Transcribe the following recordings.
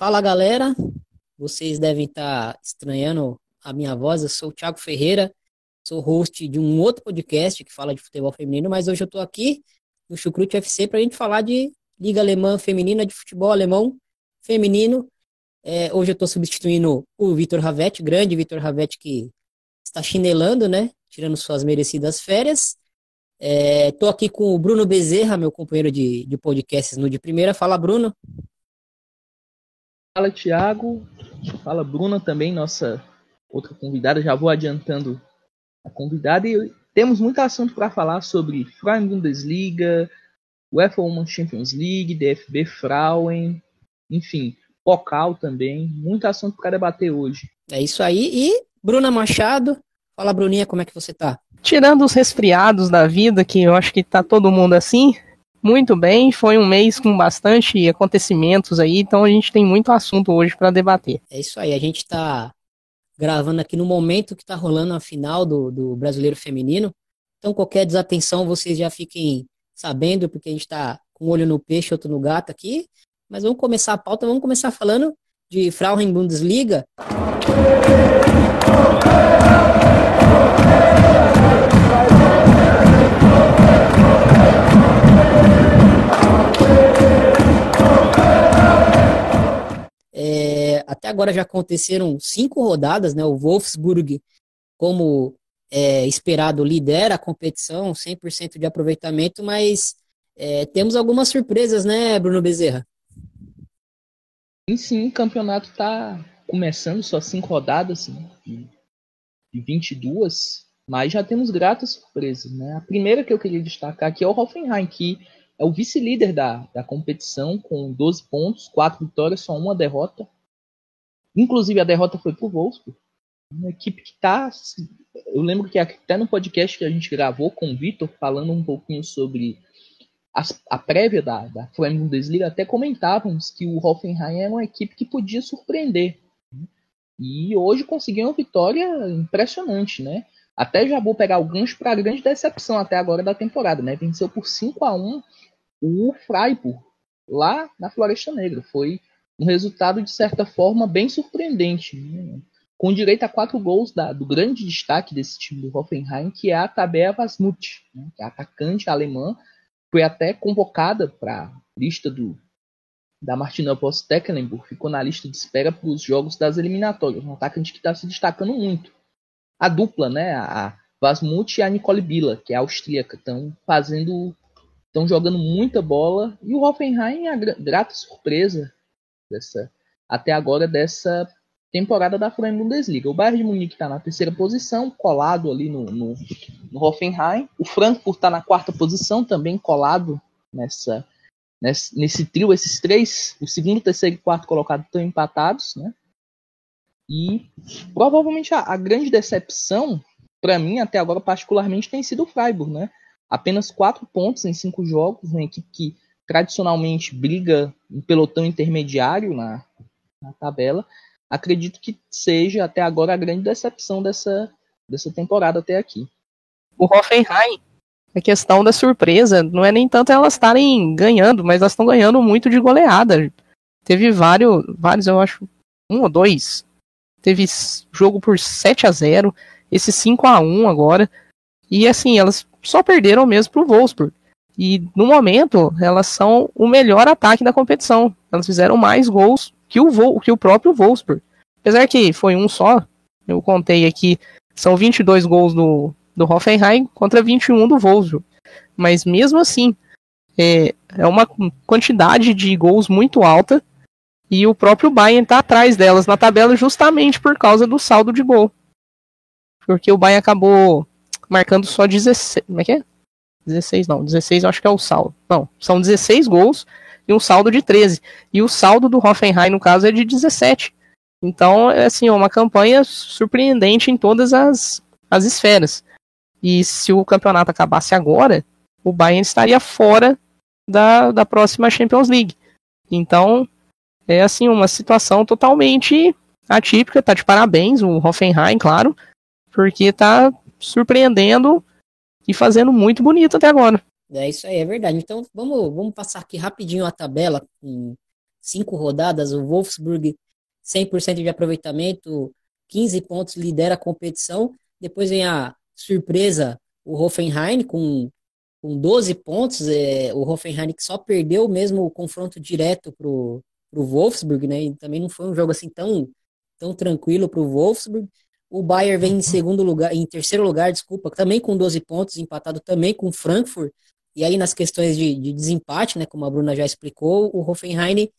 Fala galera, vocês devem estar estranhando a minha voz. Eu sou o Thiago Ferreira, sou host de um outro podcast que fala de futebol feminino, mas hoje eu estou aqui no Chucrute FC para a gente falar de Liga Alemã Feminina de Futebol Alemão Feminino. É, hoje eu estou substituindo o Vitor Ravetti, grande Vitor Ravetti que está chinelando, né? Tirando suas merecidas férias. Estou é, aqui com o Bruno Bezerra, meu companheiro de, de podcasts no de primeira. Fala, Bruno. Fala, Thiago. Fala, Bruna também, nossa outra convidada. Já vou adiantando a convidada. E temos muito assunto para falar sobre Frauen Bundesliga, UEFA Women's Champions League, DFB Frauen, enfim, Pocal também. Muito assunto para debater hoje. É isso aí. E Bruna Machado. Fala, Bruninha, como é que você tá? Tirando os resfriados da vida, que eu acho que tá todo mundo assim, muito bem, foi um mês com bastante acontecimentos aí, então a gente tem muito assunto hoje para debater. É isso aí, a gente está gravando aqui no momento que está rolando a final do, do Brasileiro Feminino. Então, qualquer desatenção, vocês já fiquem sabendo, porque a gente está com um olho no peixe, outro no gato aqui. Mas vamos começar a pauta, vamos começar falando de Frauen Bundesliga. Até agora já aconteceram cinco rodadas, né? O Wolfsburg, como é, esperado, lidera a competição, 100% de aproveitamento, mas é, temos algumas surpresas, né, Bruno Bezerra? Sim, sim, o campeonato está começando só cinco rodadas, né, de 22, mas já temos gratas surpresas, né? A primeira que eu queria destacar aqui é o Hoffenheim, que é o vice-líder da, da competição, com 12 pontos, 4 vitórias, só uma derrota. Inclusive a derrota foi pro Wolfsburg. Uma equipe que tá. Eu lembro que até no podcast que a gente gravou com o Vitor, falando um pouquinho sobre as, a prévia da, da Flamengo Bundesliga, até comentávamos que o Hoffenheim era uma equipe que podia surpreender. E hoje conseguiu uma vitória impressionante, né? Até já vou pegar o gancho para a grande decepção até agora da temporada, né? Venceu por 5 a 1 o Freiburg, lá na Floresta Negra. Foi um resultado, de certa forma, bem surpreendente. Né? Com direito a quatro gols da, do grande destaque desse time do Hoffenheim, que é a Tabea Vasmut, né? que é atacante alemã, foi até convocada para a lista do, da Martina Post-Tecklenburg, ficou na lista de espera para os jogos das eliminatórias. Um atacante que está se destacando muito. A dupla, né, a Vasmut e a Nicole Billa, que é austríaca, estão fazendo, estão jogando muita bola. E o Hoffenheim, a grata surpresa, dessa até agora dessa temporada da Frauen Bundesliga. O Bayern de Munique está na terceira posição, colado ali no, no, no Hoffenheim. O Frankfurt está na quarta posição, também colado nessa, nesse, nesse trio. Esses três, o segundo, terceiro e quarto colocado estão empatados, né? E provavelmente a, a grande decepção, para mim, até agora, particularmente, tem sido o Freiburg, né? Apenas quatro pontos em cinco jogos, uma equipe que tradicionalmente briga em pelotão intermediário na, na tabela, acredito que seja até agora a grande decepção dessa, dessa temporada até aqui. O Hoffenheim, a questão da surpresa, não é nem tanto elas estarem ganhando, mas elas estão ganhando muito de goleada. Teve vários, vários, eu acho, um ou dois. Teve jogo por 7 a 0 esse 5 a 1 agora. E assim, elas só perderam mesmo pro Wolfsburg. E no momento, elas são o melhor ataque da competição. Elas fizeram mais gols que o, Vol que o próprio Wolfsburg. Apesar que foi um só, eu contei aqui, são 22 gols do, do Hoffenheim contra 21 do Wolfsburg. Mas mesmo assim, é, é uma quantidade de gols muito alta. E o próprio Bayern está atrás delas na tabela justamente por causa do saldo de gol. Porque o Bayern acabou marcando só 16. Como é que é? 16 não, 16 eu acho que é o saldo. Não, são 16 gols e um saldo de 13. E o saldo do Hoffenheim, no caso, é de 17. Então, é assim, uma campanha surpreendente em todas as, as esferas. E se o campeonato acabasse agora, o Bayern estaria fora da, da próxima Champions League. Então, é assim, uma situação totalmente atípica. Tá de parabéns o Hoffenheim, claro, porque tá surpreendendo e fazendo muito bonito até agora. É isso aí, é verdade. Então vamos, vamos passar aqui rapidinho a tabela em cinco rodadas. O Wolfsburg 100% de aproveitamento, 15 pontos, lidera a competição. Depois vem a surpresa, o Hoffenheim com, com 12 pontos. É, o Hoffenheim que só perdeu mesmo o confronto direto pro, pro Wolfsburg, né? E também não foi um jogo assim tão, tão tranquilo pro Wolfsburg. O Bayern vem em segundo lugar, em terceiro lugar, desculpa, também com 12 pontos, empatado também com o Frankfurt. E aí, nas questões de, de, desempate, né, como a Bruna já explicou, o Hoffenheim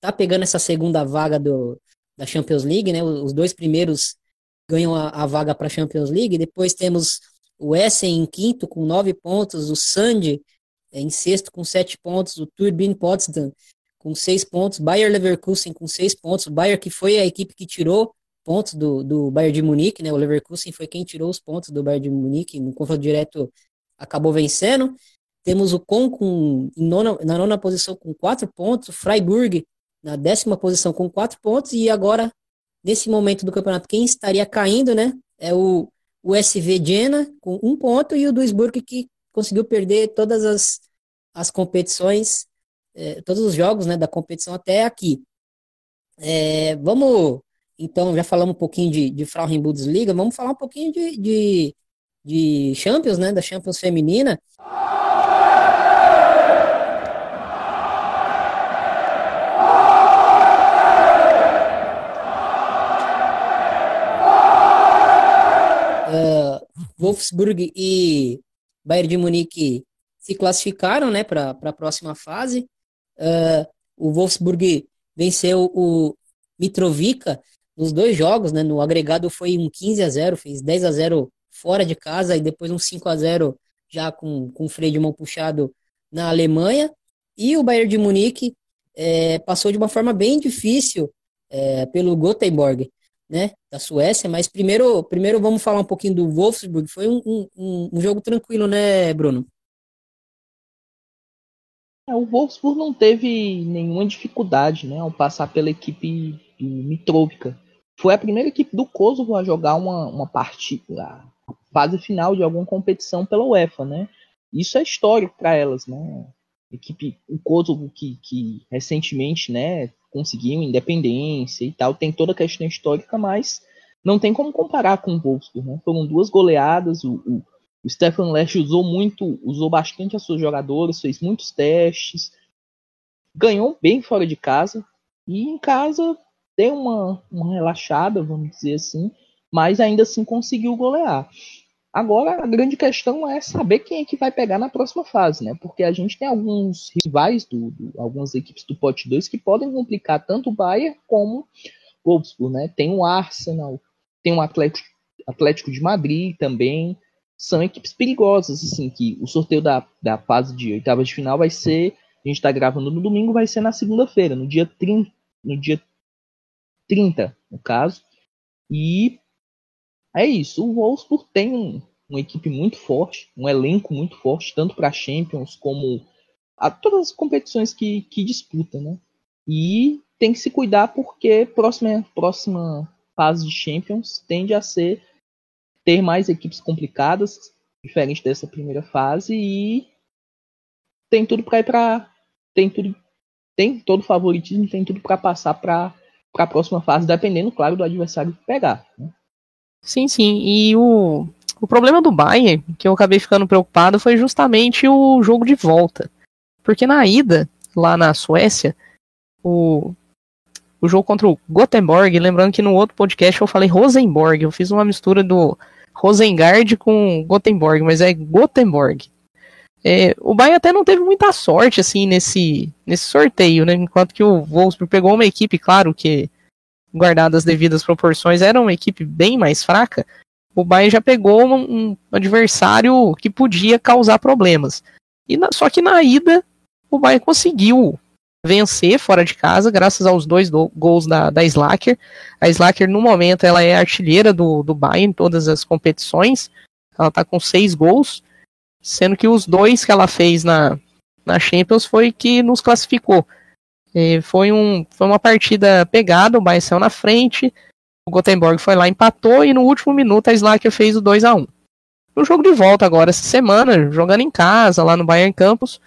tá pegando essa segunda vaga do, da Champions League, né? Os dois primeiros ganham a, a vaga para a Champions League. Depois temos o Essen em quinto com nove pontos, o Sand é, em sexto com sete pontos, o Turbine Potsdam com seis pontos, Bayer Leverkusen com seis pontos, o Bayer que foi a equipe que tirou pontos do, do Bayern de Munique, né? O Leverkusen foi quem tirou os pontos do Bayern de Munique no confronto direto, acabou vencendo. Temos o Con com, nona, na nona posição com quatro pontos, o Freiburg na décima posição com quatro pontos, e agora, nesse momento do campeonato, quem estaria caindo, né? É o, o SV Jena com um ponto e o Duisburg que conseguiu perder todas as, as competições, é, todos os jogos né, da competição até aqui. É, vamos, então, já falamos um pouquinho de, de Frauen Bundesliga, vamos falar um pouquinho de, de, de Champions, né, da Champions feminina. Wolfsburg e Bayern de Munique se classificaram né, para a próxima fase. Uh, o Wolfsburg venceu o Mitrovica nos dois jogos, né? No agregado foi um 15 a 0, fez 10 a 0 fora de casa e depois um 5 a 0 já com, com freio de mão puxado na Alemanha. E o Bayern de Munique é, passou de uma forma bem difícil é, pelo Gothenburg né, da Suécia, mas primeiro, primeiro vamos falar um pouquinho do Wolfsburg. Foi um, um, um jogo tranquilo, né, Bruno? É, o Wolfsburg não teve nenhuma dificuldade né, ao passar pela equipe do Mitrovica. Foi a primeira equipe do Kosovo a jogar uma, uma partida, fase final de alguma competição pela UEFA, né? Isso é histórico para elas, né? Equipe, o Kosovo que, que recentemente, né, conseguiu independência e tal, tem toda a questão histórica, mas não tem como comparar com o Wolfsburg. Né? Foram duas goleadas, o, o, o Stefan Lesch usou muito, usou bastante as suas jogadoras, fez muitos testes, ganhou bem fora de casa, e em casa deu uma, uma relaxada, vamos dizer assim, mas ainda assim conseguiu golear. Agora a grande questão é saber quem é que vai pegar na próxima fase, né? Porque a gente tem alguns rivais do, do algumas equipes do pote 2 que podem complicar tanto o Bayern como o Wolfsburg, né? Tem o Arsenal, tem o Atlético, Atlético de Madrid também. São equipes perigosas, assim, que o sorteio da, da fase de oitavas de final vai ser, a gente está gravando no domingo, vai ser na segunda-feira, no dia 30, no dia 30, no caso. E é isso. O Wolfsburg tem um, uma equipe muito forte, um elenco muito forte, tanto para Champions como a todas as competições que, que disputa, né? E tem que se cuidar porque próxima próxima fase de Champions tende a ser ter mais equipes complicadas, diferente dessa primeira fase e tem tudo para ir para tem tudo tem todo favoritismo, tem tudo para passar para para a próxima fase, dependendo, claro, do adversário pegar. Né? Sim, sim. E o, o problema do Bayern, que eu acabei ficando preocupado, foi justamente o jogo de volta. Porque na ida, lá na Suécia, o, o jogo contra o Gothenburg, lembrando que no outro podcast eu falei Rosenborg, eu fiz uma mistura do Rosengard com Gothenburg, mas é Gothenburg. É, o Bayern até não teve muita sorte assim nesse, nesse sorteio, né? Enquanto que o Wolfsburg pegou uma equipe, claro que guardadas as devidas proporções, era uma equipe bem mais fraca, o Bayern já pegou um, um adversário que podia causar problemas. E na, só que na ida, o Bayern conseguiu vencer fora de casa, graças aos dois do, gols da, da Slacker. A Slacker, no momento, ela é artilheira do, do Bayern em todas as competições. Ela está com seis gols, sendo que os dois que ela fez na, na Champions foi que nos classificou. E foi, um, foi uma partida pegada, o Bayern saiu na frente, o Gothenburg foi lá, empatou, e no último minuto a Slacker fez o 2 a 1 No jogo de volta agora, essa semana, jogando em casa, lá no Bayern Campus,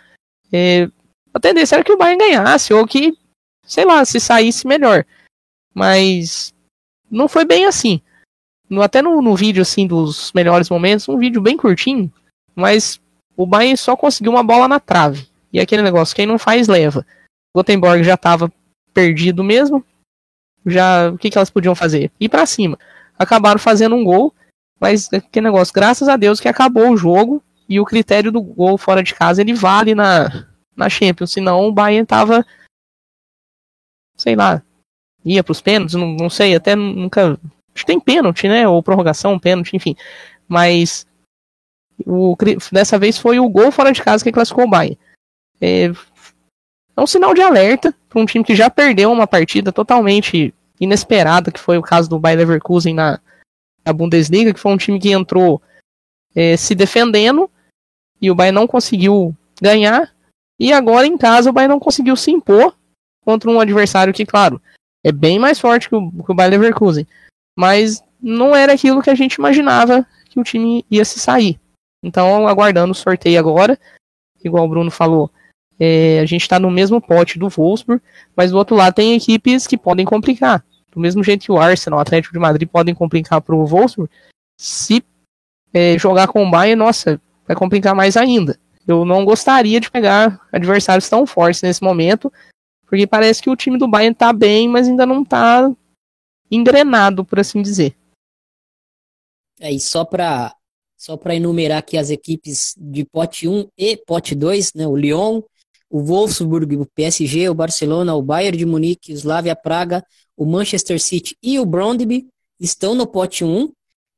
a tendência era que o Bayern ganhasse, ou que, sei lá, se saísse melhor. Mas não foi bem assim. No, até no, no vídeo assim dos melhores momentos, um vídeo bem curtinho, mas o Bayern só conseguiu uma bola na trave. E aquele negócio, quem não faz, leva. Gothenburg já estava perdido mesmo. Já, o que, que elas podiam fazer? Ir para cima. Acabaram fazendo um gol, mas aquele negócio, graças a Deus que acabou o jogo e o critério do gol fora de casa ele vale na, na Champions, senão o Bayern tava sei lá, ia para os pênaltis, não, não sei, até nunca acho que tem pênalti, né, ou prorrogação, pênalti, enfim. Mas o, dessa vez foi o gol fora de casa que classificou o Bayern. É, é um sinal de alerta para um time que já perdeu uma partida totalmente inesperada, que foi o caso do Bayer Leverkusen na, na Bundesliga, que foi um time que entrou é, se defendendo e o Bayern não conseguiu ganhar. E agora em casa o Bayern não conseguiu se impor contra um adversário que, claro, é bem mais forte que o, que o Leverkusen. Mas não era aquilo que a gente imaginava que o time ia se sair. Então, aguardando o sorteio agora, igual o Bruno falou, é, a gente está no mesmo pote do Wolfsburg, mas do outro lado tem equipes que podem complicar. Do mesmo jeito que o Arsenal, o Atlético de Madrid podem complicar para o Wolfsburg, se é, jogar com o Bayern, nossa, vai complicar mais ainda. Eu não gostaria de pegar adversários tão fortes nesse momento, porque parece que o time do Bayern está bem, mas ainda não está engrenado, por assim dizer. É, e só para só para enumerar aqui as equipes de pote 1 e pote 2, né? O Lyon, o Wolfsburg, o PSG, o Barcelona, o Bayern de Munique, o Slavia Praga, o Manchester City e o Brondby estão no pote 1.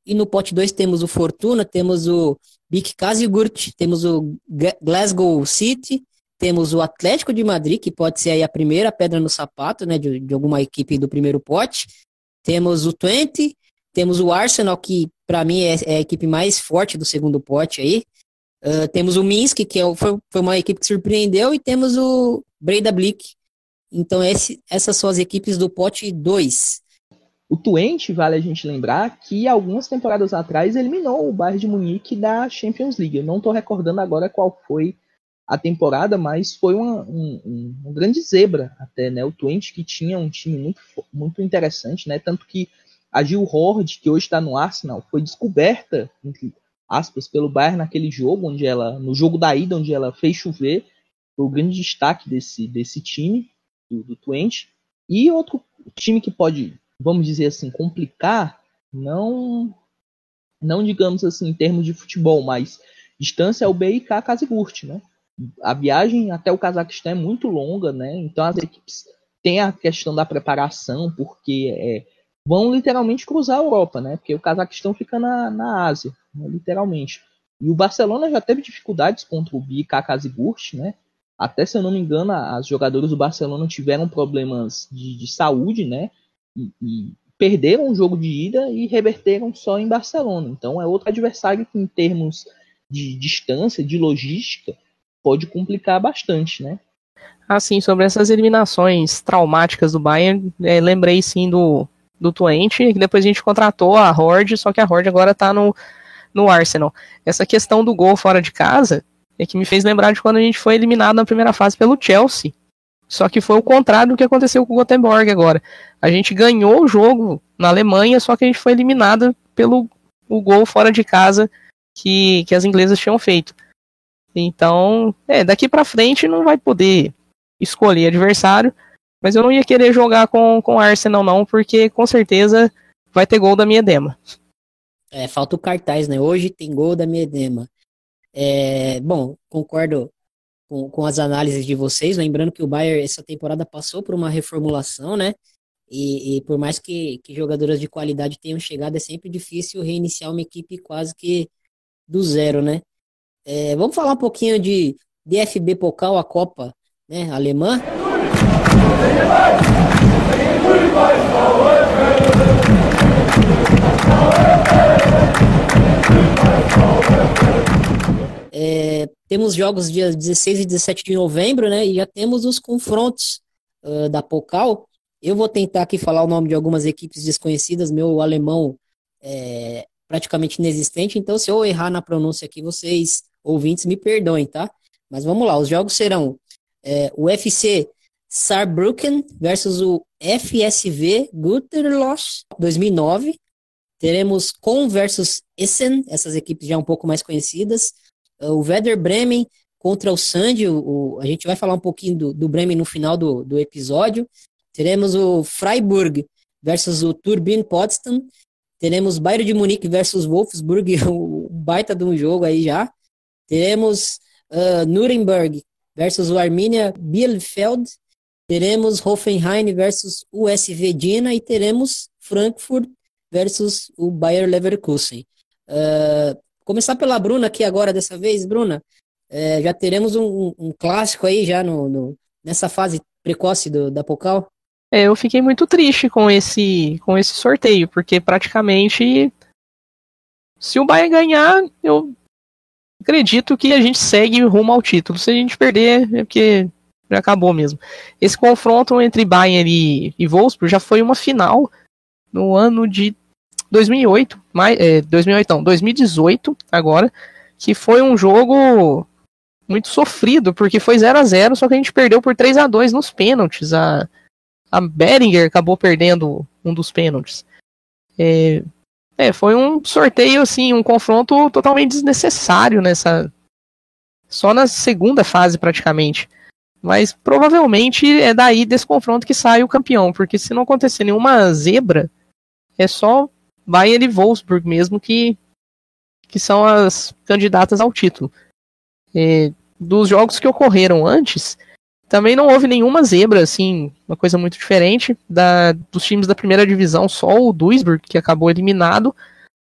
E no pote 2 temos o Fortuna, temos o Bik Kazigurt, temos o Glasgow City, temos o Atlético de Madrid, que pode ser aí a primeira pedra no sapato, né, de, de alguma equipe do primeiro pote. Temos o Twente, temos o Arsenal, que para mim é, é, a equipe mais forte do segundo pote aí. Uh, temos o Minsk, que é, foi, foi, uma equipe que surpreendeu, e temos o Breda Blick. Então, esse, essas são as equipes do pote 2. O Twente, vale a gente lembrar, que algumas temporadas atrás eliminou o Bayern de Munique da Champions League. Eu não estou recordando agora qual foi a temporada, mas foi uma, um, um, grande zebra até, né? O Twente que tinha um time muito, muito interessante, né? Tanto que a Gil Horde, que hoje está no Arsenal, foi descoberta, entre aspas, pelo Bayern naquele jogo, onde ela, no jogo da ida, onde ela fez chover, foi o grande destaque desse, desse time, do, do Twente. E outro time que pode, vamos dizer assim, complicar, não, não digamos assim em termos de futebol, mas distância é o BIK Kazigurt, né? A viagem até o Cazaquistão é muito longa, né? Então as equipes têm a questão da preparação, porque é, vão literalmente cruzar a Europa, né? Porque o Cazaquistão fica na, na Ásia, né? literalmente. E o Barcelona já teve dificuldades contra o BK Kazigurt, né? Até se eu não me engano, as jogadoras do Barcelona tiveram problemas de, de saúde, né? E, e, perderam o jogo de ida e reverteram só em Barcelona. Então é outro adversário que, em termos de distância, de logística, pode complicar bastante, né? Assim, sobre essas eliminações traumáticas do Bayern, é, lembrei sim do do Twente, que depois a gente contratou a Horde, só que a Horde agora tá no, no Arsenal. Essa questão do gol fora de casa é que me fez lembrar de quando a gente foi eliminado na primeira fase pelo Chelsea. Só que foi o contrário do que aconteceu com o Gothenburg agora. A gente ganhou o jogo na Alemanha, só que a gente foi eliminado pelo o gol fora de casa que, que as inglesas tinham feito. Então, é, daqui para frente não vai poder escolher adversário. Mas eu não ia querer jogar com, com Arsenal, não, porque com certeza vai ter gol da minha dema. É, falta o cartaz, né? Hoje tem gol da minha dema. É, bom, concordo com, com as análises de vocês. Lembrando que o Bayern essa temporada passou por uma reformulação, né? E, e por mais que, que jogadoras de qualidade tenham chegado, é sempre difícil reiniciar uma equipe quase que do zero, né? É, vamos falar um pouquinho de DFB Pokal, a Copa né, alemã. É, temos jogos dia 16 e 17 de novembro, né? E já temos os confrontos uh, da Pocal. Eu vou tentar aqui falar o nome de algumas equipes desconhecidas. Meu alemão é praticamente inexistente, então se eu errar na pronúncia aqui, vocês ouvintes me perdoem, tá? Mas vamos lá, os jogos serão é, o FC Saarbrücken versus o FSV Gütersloh 2009. Teremos Com versus Essen, essas equipes já um pouco mais conhecidas. Uh, o Werder Bremen contra o Sandy, o, a gente vai falar um pouquinho do, do Bremen no final do, do episódio. Teremos o Freiburg versus o Turbine Potsdam. Teremos Bayern de Munique versus Wolfsburg, o baita de um jogo aí já. Teremos uh, Nuremberg versus o Arminia Bielefeld. Teremos Hoffenheim versus o SV Dina e teremos Frankfurt versus o Bayer Leverkusen. Uh, começar pela Bruna aqui agora dessa vez, Bruna. É, já teremos um, um, clássico aí já no, no, nessa fase precoce do, da Pocal? É, eu fiquei muito triste com esse com esse sorteio, porque praticamente se o Bayern ganhar, eu acredito que a gente segue rumo ao título. Se a gente perder, é porque acabou mesmo. Esse confronto entre Bayern e, e Wolfsburg já foi uma final no ano de 2008, mais, é, 2008 não, 2018 agora, que foi um jogo muito sofrido, porque foi 0 a 0 só que a gente perdeu por 3 a 2 nos pênaltis. A, a Beringer acabou perdendo um dos pênaltis. É, é, foi um sorteio, assim, um confronto totalmente desnecessário nessa. Só na segunda fase, praticamente. Mas provavelmente é daí desse confronto que sai o campeão, porque se não acontecer nenhuma zebra, é só Bayern e Wolfsburg mesmo que, que são as candidatas ao título. Dos jogos que ocorreram antes, também não houve nenhuma zebra, assim, uma coisa muito diferente. Da, dos times da primeira divisão, só o Duisburg, que acabou eliminado.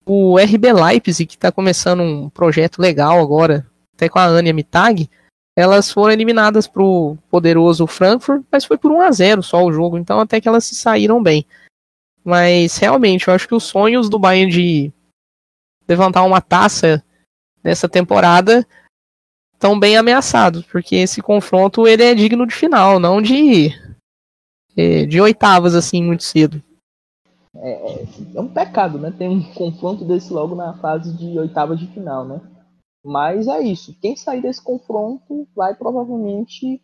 O RB Leipzig, que está começando um projeto legal agora, até com a Ania Mitag, elas foram eliminadas para o poderoso Frankfurt, mas foi por 1 a 0 só o jogo, então até que elas se saíram bem. Mas realmente, eu acho que os sonhos do Bayern de levantar uma taça nessa temporada estão bem ameaçados, porque esse confronto ele é digno de final, não de é, de oitavas assim muito cedo. É, é um pecado, né? Tem um confronto desse logo na fase de oitavas de final, né? Mas é isso. Quem sair desse confronto vai provavelmente,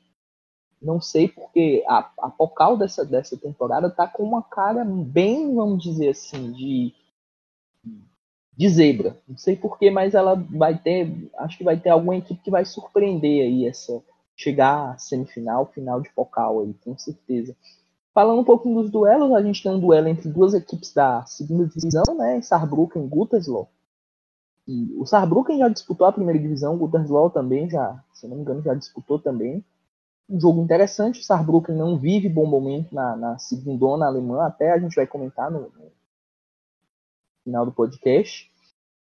não sei porque a, a Pocal dessa, dessa temporada tá com uma cara bem, vamos dizer assim, de de zebra. Não sei porquê, mas ela vai ter. Acho que vai ter alguma equipe que vai surpreender aí essa. Chegar à semifinal, final de focal aí, com certeza. Falando um pouquinho dos duelos, a gente tem um duelo entre duas equipes da segunda divisão, né? Saarbrücken e Gütersloh. E o Saarbrücken já disputou a primeira divisão, o Gütersloh também já, se não me engano, já disputou também. Um jogo interessante, o Saarbrücken não vive bom momento na, na segundona alemã, até a gente vai comentar no, no final do podcast.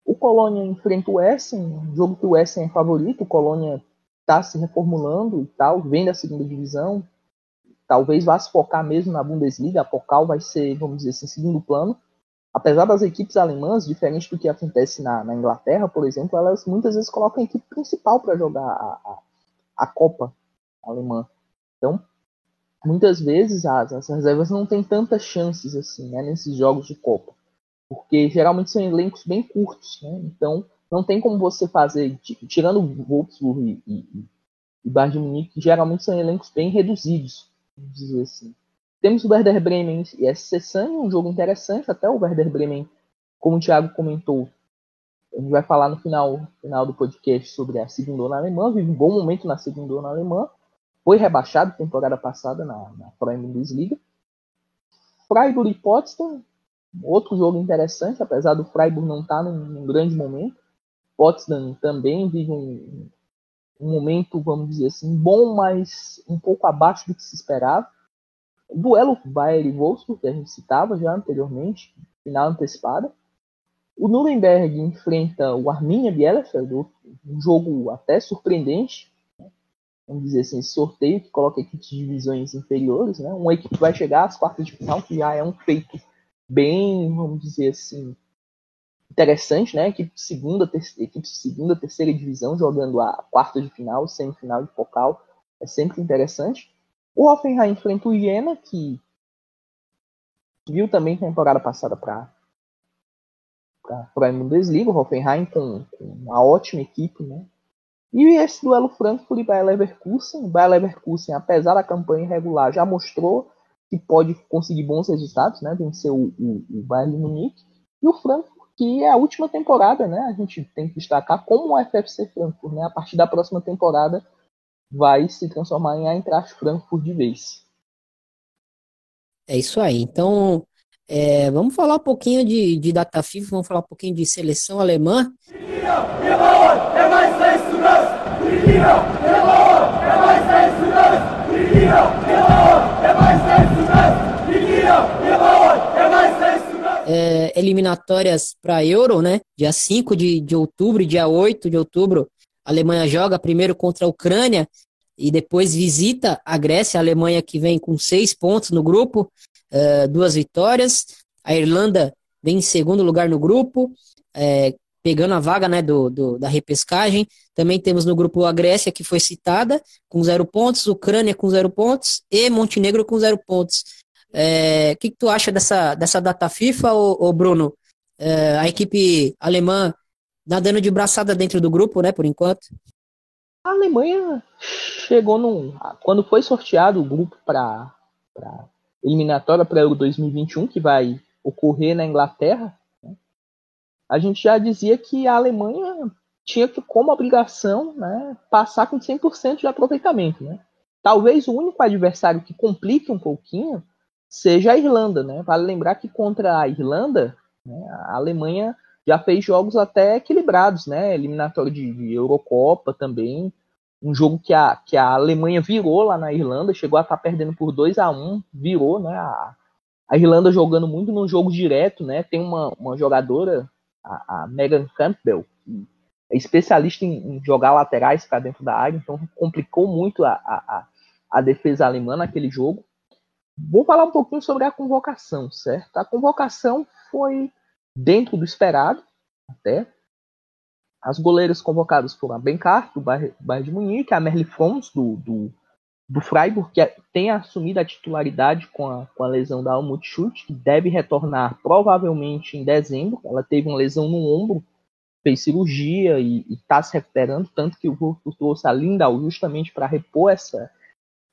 O Colônia enfrenta o Essen, jogo que o Essen é favorito, o Colônia está se reformulando e tal, vem da segunda divisão, talvez vá se focar mesmo na Bundesliga, a Pokal vai ser, vamos dizer assim, segundo plano. Apesar das equipes alemãs, diferente do que acontece na, na Inglaterra, por exemplo, elas muitas vezes colocam a equipe principal para jogar a, a, a, Copa alemã. Então, muitas vezes as, as reservas não têm tantas chances assim né, nesses jogos de Copa porque geralmente são elencos bem curtos, né? Então não tem como você fazer, tirando o Wolfsburg e, e, e Bayern de Munique, que geralmente são elencos bem reduzidos, vamos dizer assim. Temos o Werder Bremen e SC Sun, um jogo interessante, até o Werder Bremen, como o Thiago comentou, a gente vai falar no final, final do podcast sobre a segunda alemã, vive um bom momento na segunda alemã, foi rebaixado temporada passada na, na Pro Bundesliga. Freiburg e Potsdam, Outro jogo interessante, apesar do Freiburg não estar tá num, num, grande momento. Potsdam também vive um, um, momento, vamos dizer assim, bom, mas um pouco abaixo do que se esperava. Duelo Bayern e Wolfsburg, que a gente citava já anteriormente, final antecipada. O Nuremberg enfrenta o Arminia Bielefeld, um jogo até surpreendente. vamos dizer assim, sorteio que coloca equipes de divisões inferiores, né? Uma equipe vai chegar às quartas de final, que já é um feito bem, vamos dizer assim, interessante, né? Equipe de segunda, ter equipe segunda, terceira divisão jogando a quarta de final, semifinal de focal, é sempre interessante. O Hoffenheim enfrenta o Jena, que viu também temporada passada para para a Bundesliga, o Hoffenheim com, uma ótima equipe, né? E esse duelo Frankfurt e Bayer Leverkusen, o Bayer Leverkusen, apesar da campanha irregular, já mostrou que pode conseguir bons resultados, né? Vencer o, o, o Bayern Munique. E o Frankfurt, que é a última temporada, né? A gente tem que destacar como o FFC Frankfurt, né? A partir da próxima temporada vai se transformar em Eintracht Frankfurt de vez. É isso aí. Então, é, vamos falar um pouquinho de, de data FIFA, vamos falar um pouquinho de seleção alemã. É, eliminatórias para Euro, né? Dia 5 de, de outubro e dia 8 de outubro, a Alemanha joga primeiro contra a Ucrânia e depois visita a Grécia, a Alemanha que vem com seis pontos no grupo, uh, duas vitórias. A Irlanda vem em segundo lugar no grupo, é, pegando a vaga né, do, do, da repescagem. Também temos no grupo a Grécia, que foi citada, com zero pontos, Ucrânia com zero pontos e Montenegro com zero pontos. É, o que, que, tu acha dessa, dessa data FIFA, ô, ô Bruno? É, a equipe alemã nadando de braçada dentro do grupo, né, por enquanto? A Alemanha chegou num. Quando foi sorteado o grupo para eliminatória para Euro 2021, que vai ocorrer na Inglaterra, né, a gente já dizia que a Alemanha tinha que, como obrigação, né, passar com 100% de aproveitamento. Né? Talvez o único adversário que complique um pouquinho seja a Irlanda. Né? Vale lembrar que contra a Irlanda, né, a Alemanha já fez jogos até equilibrados, né? eliminatório de, de Eurocopa também, um jogo que a, que a Alemanha virou lá na Irlanda, chegou a estar tá perdendo por 2 a 1 virou, né? A, a, Irlanda jogando muito no jogo direto, né? Tem uma, uma jogadora, a, a Megan Campbell, que é especialista em, em jogar laterais para dentro da área, então complicou muito a, a, a defesa alemã naquele jogo. Vou falar um pouquinho sobre a convocação, certo? A convocação foi dentro do esperado, até, as goleiras convocadas foram a Benkart, do Bayern de Munique, a Merle Frons, do, do, do Freiburg, que é, tem assumido a titularidade com a, com a lesão da Almut Schultz, que deve retornar provavelmente em dezembro. Ela teve uma lesão no ombro, fez cirurgia e está se recuperando, tanto que o Wolfsburg trouxe a Lindau justamente para repor essa,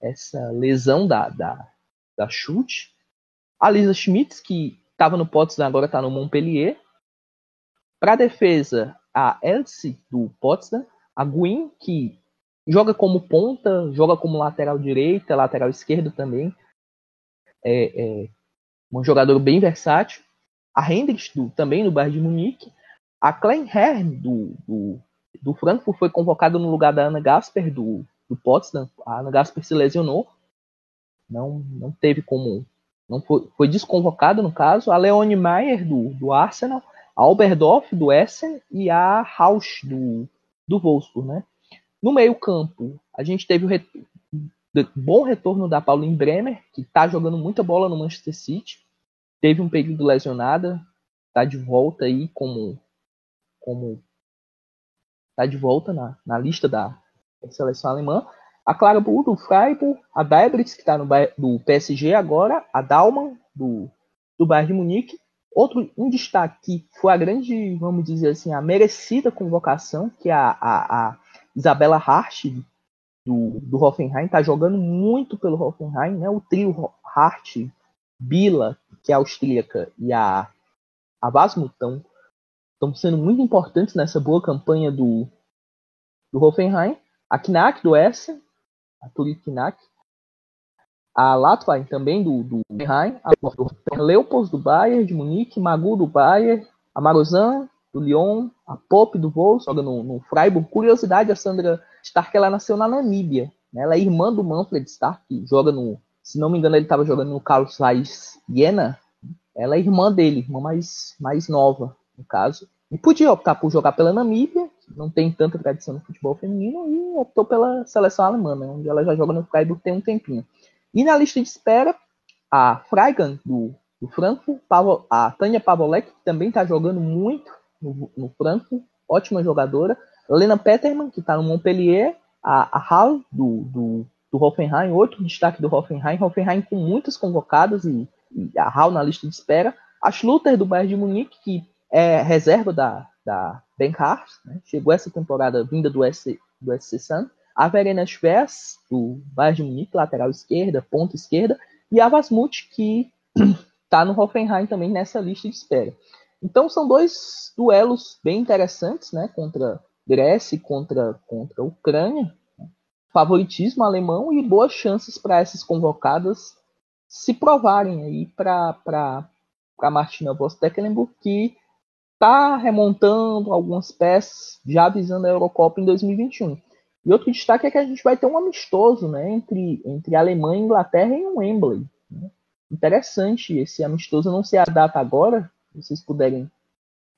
essa lesão da, da, da Schultz. A Lisa Schmitz, que estava no Potsdam, agora está no Montpellier. Para defesa, a Elsie do Potsdam, a Gwyn, que joga como ponta, joga como lateral direita, lateral esquerdo também. É, é um jogador bem versátil. A Hendricks, do, também do Bayern de Munique. A Klein Herrn, do, do, do Frankfurt, foi convocada no lugar da Ana Gasper, do, do Potsdam. A Ana Gasper se lesionou. Não, não teve como. Não foi, foi desconvocada, no caso. A Leone Maier, do, do Arsenal a Oberdorf do Essen e a Rausch do, do Wolfsburg, né? No meio campo, a gente teve o bom retorno da Pauline Bremer, que está jogando muita bola no Manchester City. Teve um período lesionada, está de volta aí como como tá de volta na, na lista da seleção alemã. A Clara Bull do Freiburg, a Debris, que está no do PSG agora, a Dalman do, do Bayern de Munique Outro um destaque foi a grande, vamos dizer assim, a merecida convocação, que é a, a, a Isabela Hart, do, do Hoffenheim, está jogando muito pelo Hoffenheim, né? O trio Hart, Bila, que é austríaca, e a, a Vasmut estão sendo muito importantes nessa boa campanha do, do Hoffenheim. A Knack do Essen, a Turit Knack, a Latvain também do, do Berheim, a Leopolds do Bayern, de Munique, Magu do Bayern, a Marozan do Lyon, a Pop do Wolfs, joga no, no Freiburg. Curiosidade, a Sandra Stark ela nasceu na Namíbia. Né? Ela é irmã do Manfred Stark, que joga no, se não me engano, ele estava jogando no Carlos Reis Jena. Ela é irmã dele, irmã mais, mais nova, no caso. E podia optar por jogar pela Namíbia, não tem tanta tradição no futebol feminino e optou pela seleção alemã, né, onde ela já joga no Freiburg tem um tempinho. E na lista de espera, a Freigan, do, do Frankfurt, a Tânia Pavolek, que também está jogando muito no, no Frankfurt, ótima jogadora. Lena Peterman, que está no Montpellier, a, a Hall, do, do, do Hoffenheim, outro destaque do Hoffenheim, Hoffenheim com muitas convocadas e, e a Hall na lista de espera. A Schluter, do Bayern de Munique, que é reserva da, da Benhart, né? chegou essa temporada vinda do SC, do SC Sun. A Verena Schwers, do Bayern de Munique, lateral esquerda, ponta esquerda. E a Vasmut, que está no Hoffenheim também nessa lista de espera. Então são dois duelos bem interessantes, né? Contra Grécia e contra, contra a Ucrânia. Favoritismo alemão e boas chances para essas convocadas se provarem aí para Martina Voss-Tecklenburg, que está remontando algumas peças, já visando a Eurocopa em 2021. E outro destaque é que a gente vai ter um amistoso né, entre, entre Alemanha e Inglaterra em Wembley. Né? Interessante esse amistoso, não sei a data agora, se vocês puderem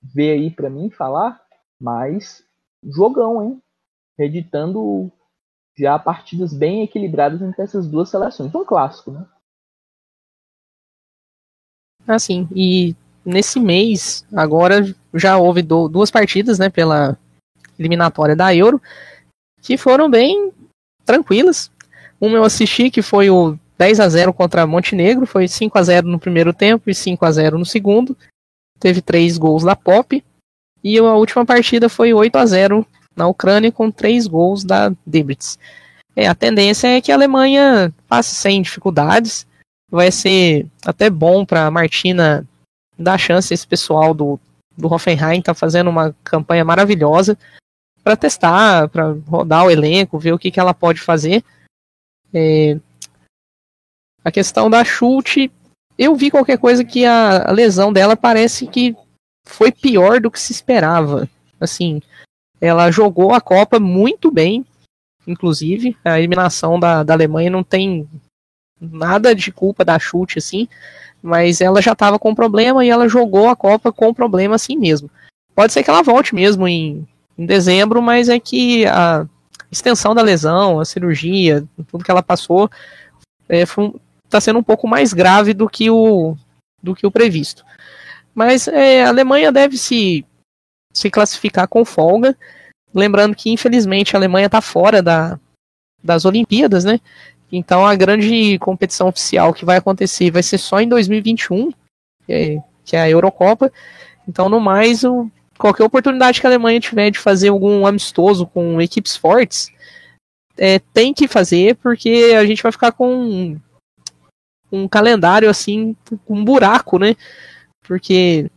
ver aí para mim falar, mas jogão, hein? Editando já partidas bem equilibradas entre essas duas seleções. Um clássico, né? Assim, e nesse mês, agora já houve do, duas partidas, né, pela eliminatória da Euro, que foram bem tranquilas. Uma eu assisti, que foi o 10 a 0 contra Montenegro, foi 5 a 0 no primeiro tempo e 5 a 0 no segundo. Teve três gols da Pop. E a última partida foi 8 a 0 na Ucrânia com três gols da Debritz. É, a tendência é que a Alemanha passe sem dificuldades. Vai ser até bom para Martina dar chance a esse pessoal do, do Hoffenheim, tá fazendo uma campanha maravilhosa para testar, para rodar o elenco, ver o que, que ela pode fazer. É, a questão da chute, eu vi qualquer coisa que a, a lesão dela parece que foi pior do que se esperava. Assim, ela jogou a Copa muito bem, inclusive. A eliminação da, da Alemanha não tem nada de culpa da chute, assim. Mas ela já estava com problema e ela jogou a Copa com problema assim mesmo. Pode ser que ela volte mesmo em, em dezembro, mas é que a extensão da lesão, a cirurgia, tudo que ela passou, está é, tá sendo um pouco mais grave do que o, do que o previsto. Mas é, a Alemanha deve se, se classificar com folga. Lembrando que, infelizmente, a Alemanha está fora da, das Olimpíadas, né? Então a grande competição oficial que vai acontecer vai ser só em 2021, que é, que é a Eurocopa. Então, no mais, o, qualquer oportunidade que a Alemanha tiver de fazer algum amistoso com equipes fortes, é, tem que fazer, porque a gente vai ficar com um, um calendário assim, com um buraco, né? Porque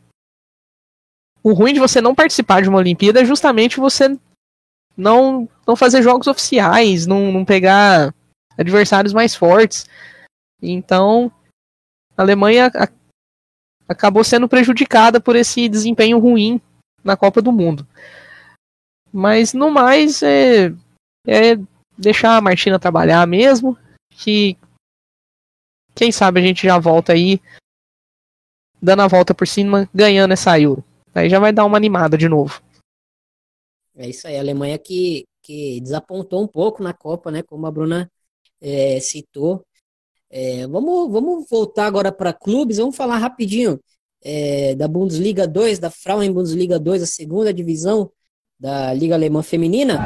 o ruim de você não participar de uma Olimpíada é justamente você não, não fazer jogos oficiais, não, não pegar adversários mais fortes. Então, a Alemanha a, acabou sendo prejudicada por esse desempenho ruim na Copa do Mundo. Mas no mais é, é deixar a Martina trabalhar mesmo, que quem sabe a gente já volta aí dando a volta por cima, ganhando essa Euro. Aí já vai dar uma animada de novo. É isso aí, a Alemanha que, que desapontou um pouco na Copa, né? Como a Bruna é, citou. É, vamos, vamos voltar agora para clubes, vamos falar rapidinho é, da Bundesliga 2, da Frauen Bundesliga 2, a segunda divisão da Liga Alemã Feminina.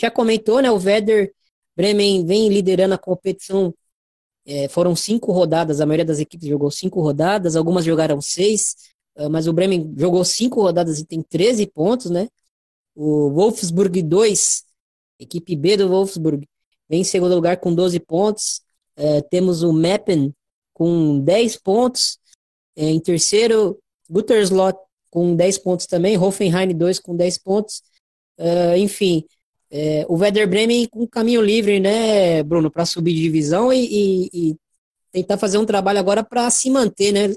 Gente já comentou, né? O Werder Bremen vem liderando a competição. É, foram cinco rodadas, a maioria das equipes jogou cinco rodadas, algumas jogaram seis, ah, mas o Bremen jogou cinco rodadas e tem 13 pontos, né? O Wolfsburg 2, equipe B do Wolfsburg, vem em segundo lugar com 12 pontos. É, temos o Meppen com 10 pontos. É, em terceiro, Butterslot com 10 pontos também. Hoffenheim 2 com 10 pontos. Uh, enfim, é, o Werder Bremen com caminho livre, né, Bruno, para subir de divisão e, e, e, tentar fazer um trabalho agora para se manter, né?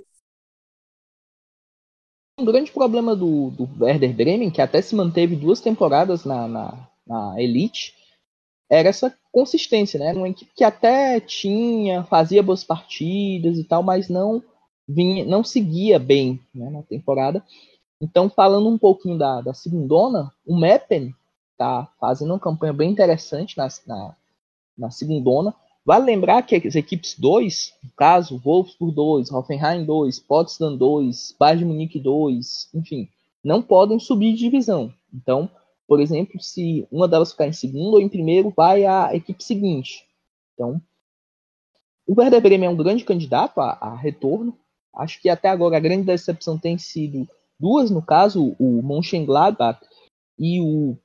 um grande problema do, do Werder Bremen, que até se manteve duas temporadas na, na, na Elite, era essa consistência, né? Uma equipe que até tinha, fazia boas partidas e tal, mas não vinha, não seguia bem né, na temporada. Então, falando um pouquinho da, da segundona, o Meppen tá fazendo uma campanha bem interessante na, na, na segundona. Vale lembrar que as equipes 2, no caso, Wolfsburg 2, Hoffenheim 2, Potsdam 2, Bayern de Munique 2, enfim, não podem subir de divisão. Então, por exemplo, se uma delas ficar em segundo ou em primeiro, vai a equipe seguinte. Então, o Werder Bremen é um grande candidato a, a retorno. Acho que até agora a grande decepção tem sido duas, no caso, o Mönchengladbach e o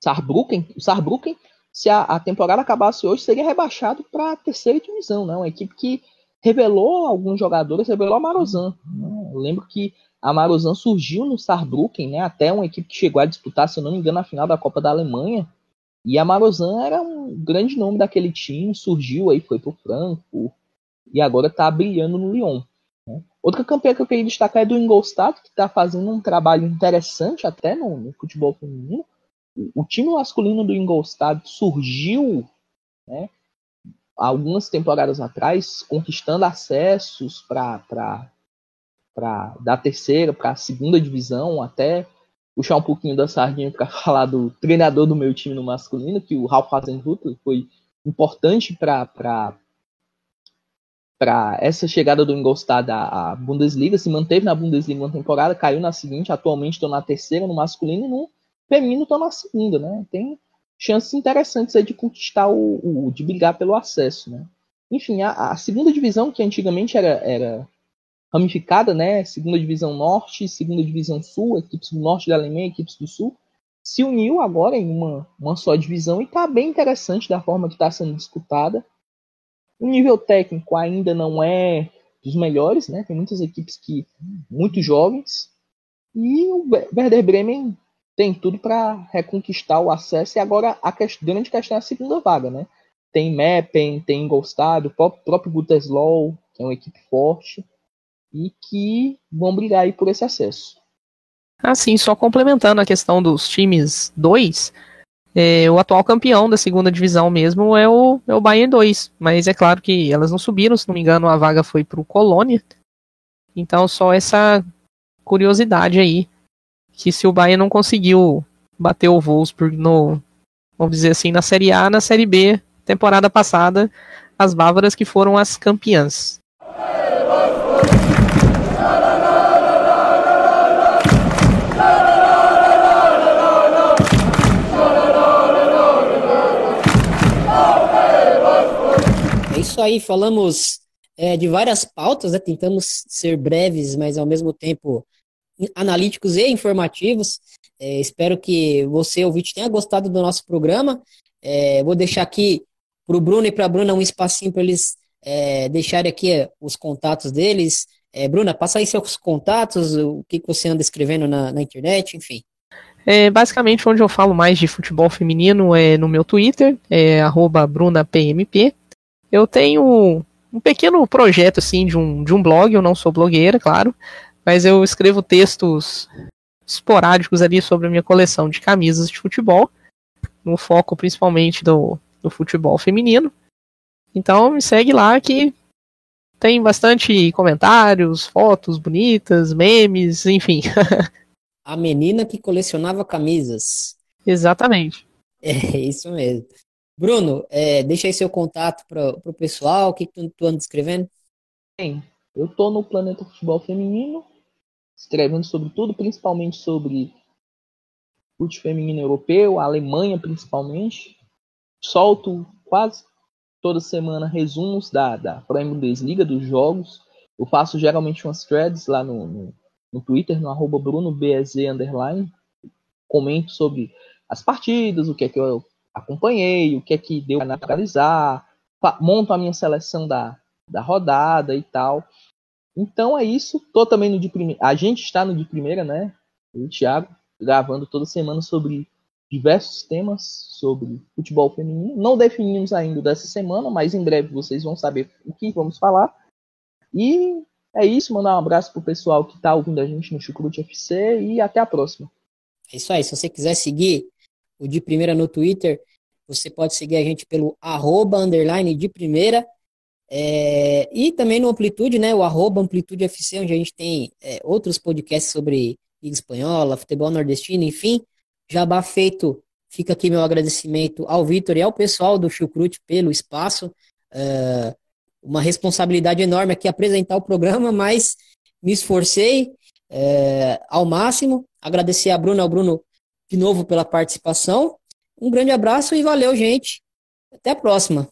Saarbrücken. O Saarbrücken, se a, a temporada acabasse hoje, seria rebaixado para a terceira divisão, né? Uma equipe que revelou alguns jogadores, revelou a Marozan. Né? Lembro que a Marozan surgiu no Saarbrücken, né? Até uma equipe que chegou a disputar, se eu não me engano, a final da Copa da Alemanha. E a Marozan era um grande nome daquele time, surgiu aí, foi pro Frankfurt e agora está brilhando no Lyon. Né? Outra campeã que eu queria destacar é do Ingolstadt, que está fazendo um trabalho interessante até no, no futebol feminino. O, time masculino do Ingolstadt surgiu né, algumas temporadas atrás, conquistando acessos para da terceira para a segunda divisão, até puxar um pouquinho da sardinha para falar do treinador do meu time no masculino, que o Ralf Hasenhuttl foi importante para para essa chegada do Ingolstadt à Bundesliga, se manteve na Bundesliga uma temporada, caiu na seguinte, atualmente estou na terceira no masculino e no feminino estou na segunda, né? Tem chances interessantes aí de conquistar o, o de brigar pelo acesso, né? Enfim, a, a segunda divisão que antigamente era, era ramificada, né? Segunda divisão norte, segunda divisão sul, equipes do norte da Alemanha, equipes do sul, se uniu agora em uma, uma só divisão e está bem interessante da forma que está sendo disputada. O nível técnico ainda não é dos melhores, né? Tem muitas equipes que muito jovens e o Werder Bremen tem tudo para reconquistar o acesso e agora a grande questão é a segunda vaga, né? Tem Meppen, tem Ingolstadt, o próprio, próprio Gütersloh, que é uma equipe forte e que vão brigar aí por esse acesso. Assim, só complementando a questão dos times 2, é, o atual campeão da segunda divisão mesmo é o, é o Bayern 2, mas é claro que elas não subiram, se não me engano a vaga foi para o Colônia, então só essa curiosidade aí, que se o Bayern não conseguiu bater o Wolfsburg no, vamos dizer assim, na Série A, na Série B, temporada passada, as bávaras que foram as campeãs. isso aí, falamos é, de várias pautas, né? tentamos ser breves, mas ao mesmo tempo analíticos e informativos. É, espero que você, ouvinte, tenha gostado do nosso programa. É, vou deixar aqui para o Bruno e para a Bruna um espacinho para eles é, deixarem aqui é, os contatos deles. É, Bruna, passa aí seus contatos, o que, que você anda escrevendo na, na internet, enfim. É, basicamente, onde eu falo mais de futebol feminino é no meu Twitter, é BrunaPMP. Eu tenho um pequeno projeto assim de um, de um blog, eu não sou blogueira, claro, mas eu escrevo textos esporádicos ali sobre a minha coleção de camisas de futebol, no foco principalmente do, do futebol feminino. Então me segue lá que tem bastante comentários, fotos bonitas, memes, enfim. a menina que colecionava camisas. Exatamente. É isso mesmo. Bruno, é, deixa aí seu contato para o pessoal, o que, que tu, tu anda escrevendo? Bem, eu tô no Planeta Futebol Feminino, escrevendo sobre tudo, principalmente sobre futebol feminino europeu, a Alemanha principalmente. Solto quase toda semana resumos da, da Bundesliga, dos jogos. Eu faço geralmente umas threads lá no, no, no Twitter, no arroba BrunoBEZ underline. Comento sobre as partidas, o que é que eu acompanhei, o que é que deu para analisar, monto a minha seleção da, da rodada e tal. Então é isso. Tô também no de primeira. A gente está no de primeira, né? Eu e o Thiago, gravando toda semana sobre diversos temas sobre futebol feminino. Não definimos ainda dessa semana, mas em breve vocês vão saber o que vamos falar. E É isso, mandar um abraço pro pessoal que tá ouvindo a gente no Chucrute FC e até a próxima. É isso aí. Se você quiser seguir o de primeira no Twitter, você pode seguir a gente pelo arroba underline de primeira. É, e também no Amplitude, né? O arroba Amplitude FC, onde a gente tem é, outros podcasts sobre Liga Espanhola, futebol nordestino, enfim. Jabá feito. Fica aqui meu agradecimento ao Vitor e ao pessoal do Chucrute pelo espaço. Uh, uma responsabilidade enorme aqui apresentar o programa, mas me esforcei é, ao máximo. Agradecer a Bruna, ao Bruno de novo pela participação. Um grande abraço e valeu, gente. Até a próxima.